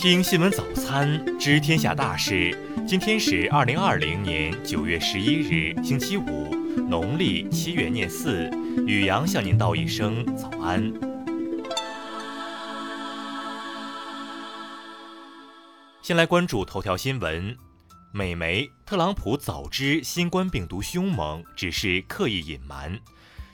听新闻早餐，知天下大事。今天是二零二零年九月十一日，星期五，农历七月廿四。雨阳向您道一声早安。先来关注头条新闻：美媒，特朗普早知新冠病毒凶猛，只是刻意隐瞒。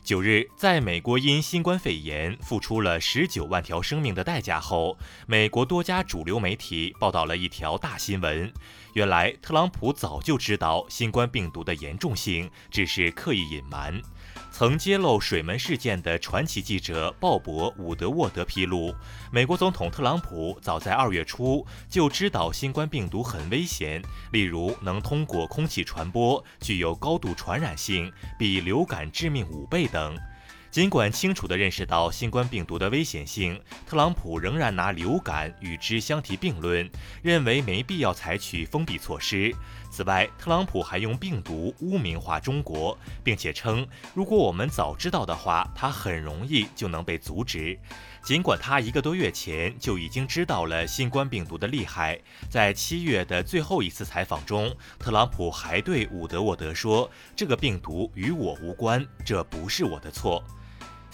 九日，在美国因新冠肺炎付出了十九万条生命的代价后，美国多家主流媒体报道了一条大新闻。原来，特朗普早就知道新冠病毒的严重性，只是刻意隐瞒。曾揭露水门事件的传奇记者鲍勃·伍德沃德披露，美国总统特朗普早在二月初就知道新冠病毒很危险，例如能通过空气传播，具有高度传染性，比流感致命五倍等。尽管清楚地认识到新冠病毒的危险性，特朗普仍然拿流感与之相提并论，认为没必要采取封闭措施。此外，特朗普还用病毒污名化中国，并且称，如果我们早知道的话，他很容易就能被阻止。尽管他一个多月前就已经知道了新冠病毒的厉害，在七月的最后一次采访中，特朗普还对伍德沃德说：“这个病毒与我无关，这不是我的错。”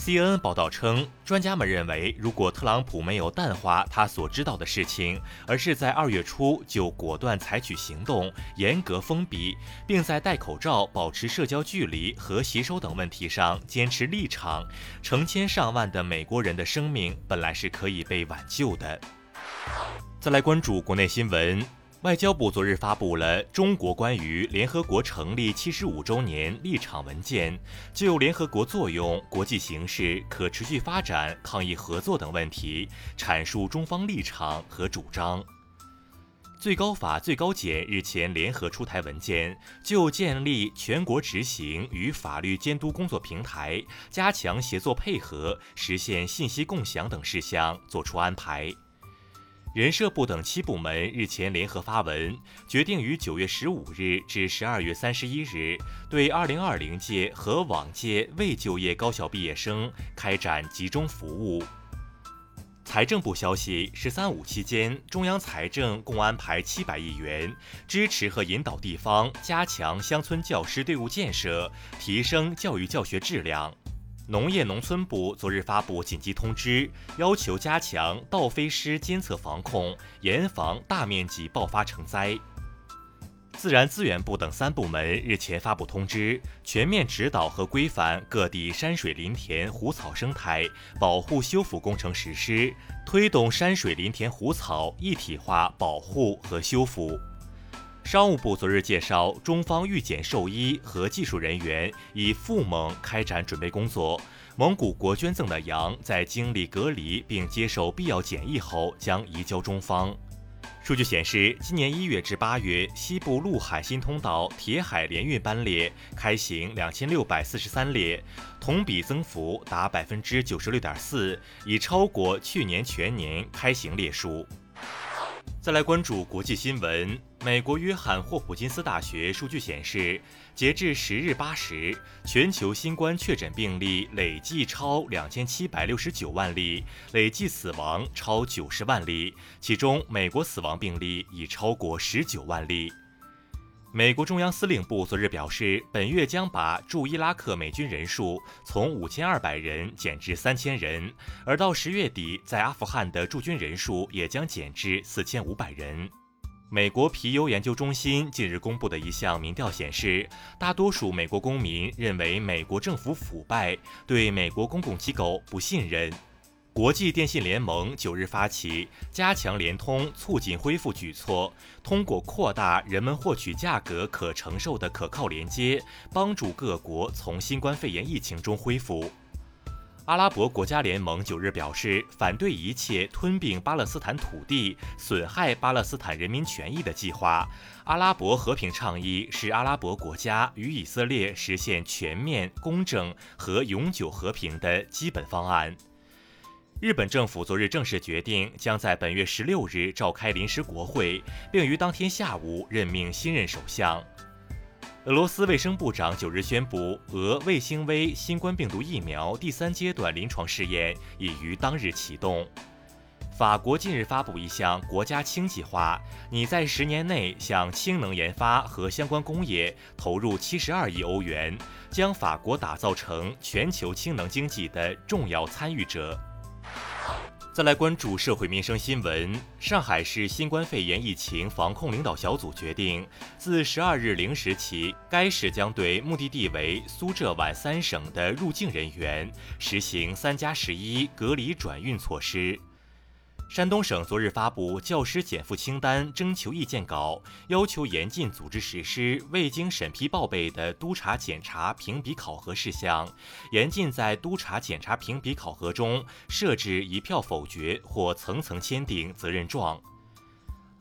CNN 报道称，专家们认为，如果特朗普没有淡化他所知道的事情，而是在二月初就果断采取行动，严格封闭，并在戴口罩、保持社交距离和洗手等问题上坚持立场，成千上万的美国人的生命本来是可以被挽救的。再来关注国内新闻。外交部昨日发布了中国关于联合国成立七十五周年立场文件，就联合国作用、国际形势、可持续发展、抗疫合作等问题阐述中方立场和主张。最高法、最高检日前联合出台文件，就建立全国执行与法律监督工作平台，加强协作配合，实现信息共享等事项作出安排。人社部等七部门日前联合发文，决定于九月十五日至十二月三十一日，对二零二零届和往届未就业高校毕业生开展集中服务。财政部消息，“十三五”期间，中央财政共安排七百亿元，支持和引导地方加强乡村教师队伍建设，提升教育教学质量。农业农村部昨日发布紧急通知，要求加强盗飞虱监测防控，严防大面积爆发成灾。自然资源部等三部门日前发布通知，全面指导和规范各地山水林田湖草生态保护修复工程实施，推动山水林田湖草一体化保护和修复。商务部昨日介绍，中方预检兽医和技术人员已赴蒙开展准备工作。蒙古国捐赠的羊在经历隔离并接受必要检疫后，将移交中方。数据显示，今年一月至八月，西部陆海新通道铁海联运班列开行两千六百四十三列，同比增幅达百分之九十六点四，已超过去年全年开行列数。再来关注国际新闻。美国约翰霍普金斯大学数据显示，截至十日八时，全球新冠确诊病例累计超两千七百六十九万例，累计死亡超九十万例，其中美国死亡病例已超过十九万例。美国中央司令部昨日表示，本月将把驻伊拉克美军人数从五千二百人减至三千人，而到十月底，在阿富汗的驻军人数也将减至四千五百人。美国皮尤研究中心近日公布的一项民调显示，大多数美国公民认为美国政府腐败，对美国公共机构不信任。国际电信联盟九日发起加强联通、促进恢复举措，通过扩大人们获取价格可承受的可靠连接，帮助各国从新冠肺炎疫情中恢复。阿拉伯国家联盟九日表示，反对一切吞并巴勒斯坦土地、损害巴勒斯坦人民权益的计划。阿拉伯和平倡议是阿拉伯国家与以色列实现全面、公正和永久和平的基本方案。日本政府昨日正式决定，将在本月十六日召开临时国会，并于当天下午任命新任首相。俄罗斯卫生部长九日宣布，俄卫星微新冠病毒疫苗第三阶段临床试验已于当日启动。法国近日发布一项国家氢计划，拟在十年内向氢能研发和相关工业投入七十二亿欧元，将法国打造成全球氢能经济的重要参与者。再来关注社会民生新闻。上海市新冠肺炎疫情防控领导小组决定，自十二日零时起，该市将对目的地为苏浙皖三省的入境人员实行“三加十一”隔离转运措施。山东省昨日发布教师减负清单征求意见稿，要求严禁组织实施未经审批报备的督查检查评比考核事项，严禁在督查检查评比考核中设置一票否决或层层签订责任状。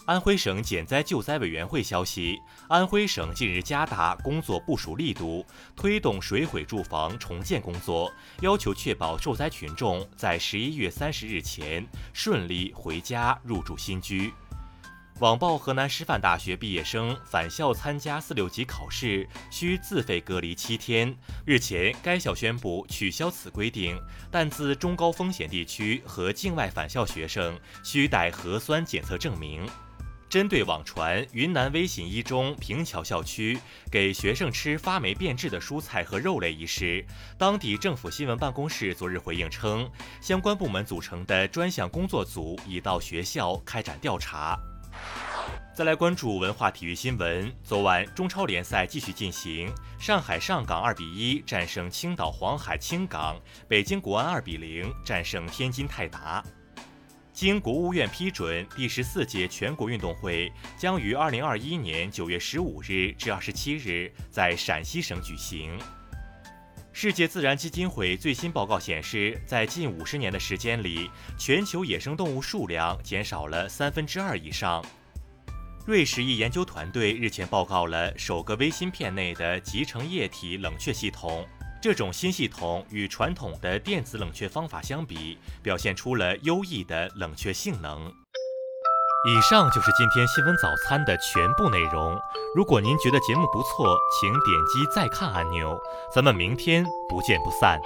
安徽省减灾救灾委员会消息，安徽省近日加大工作部署力度，推动水毁住房重建工作，要求确保受灾群众在十一月三十日前顺利回家入住新居。网曝河南师范大学毕业生返校参加四六级考试需自费隔离七天，日前该校宣布取消此规定，但自中高风险地区和境外返校学生需带核酸检测证明。针对网传云南威信一中平桥校区给学生吃发霉变质的蔬菜和肉类一事，当地政府新闻办公室昨日回应称，相关部门组成的专项工作组已到学校开展调查。再来关注文化体育新闻，昨晚中超联赛继续进行，上海上港二比一战胜青岛黄海青港，北京国安二比零战胜天津泰达。经国务院批准，第十四届全国运动会将于二零二一年九月十五日至二十七日在陕西省举行。世界自然基金会最新报告显示，在近五十年的时间里，全球野生动物数量减少了三分之二以上。瑞士一研究团队日前报告了首个微芯片内的集成液体冷却系统。这种新系统与传统的电子冷却方法相比，表现出了优异的冷却性能。以上就是今天新闻早餐的全部内容。如果您觉得节目不错，请点击再看按钮。咱们明天不见不散。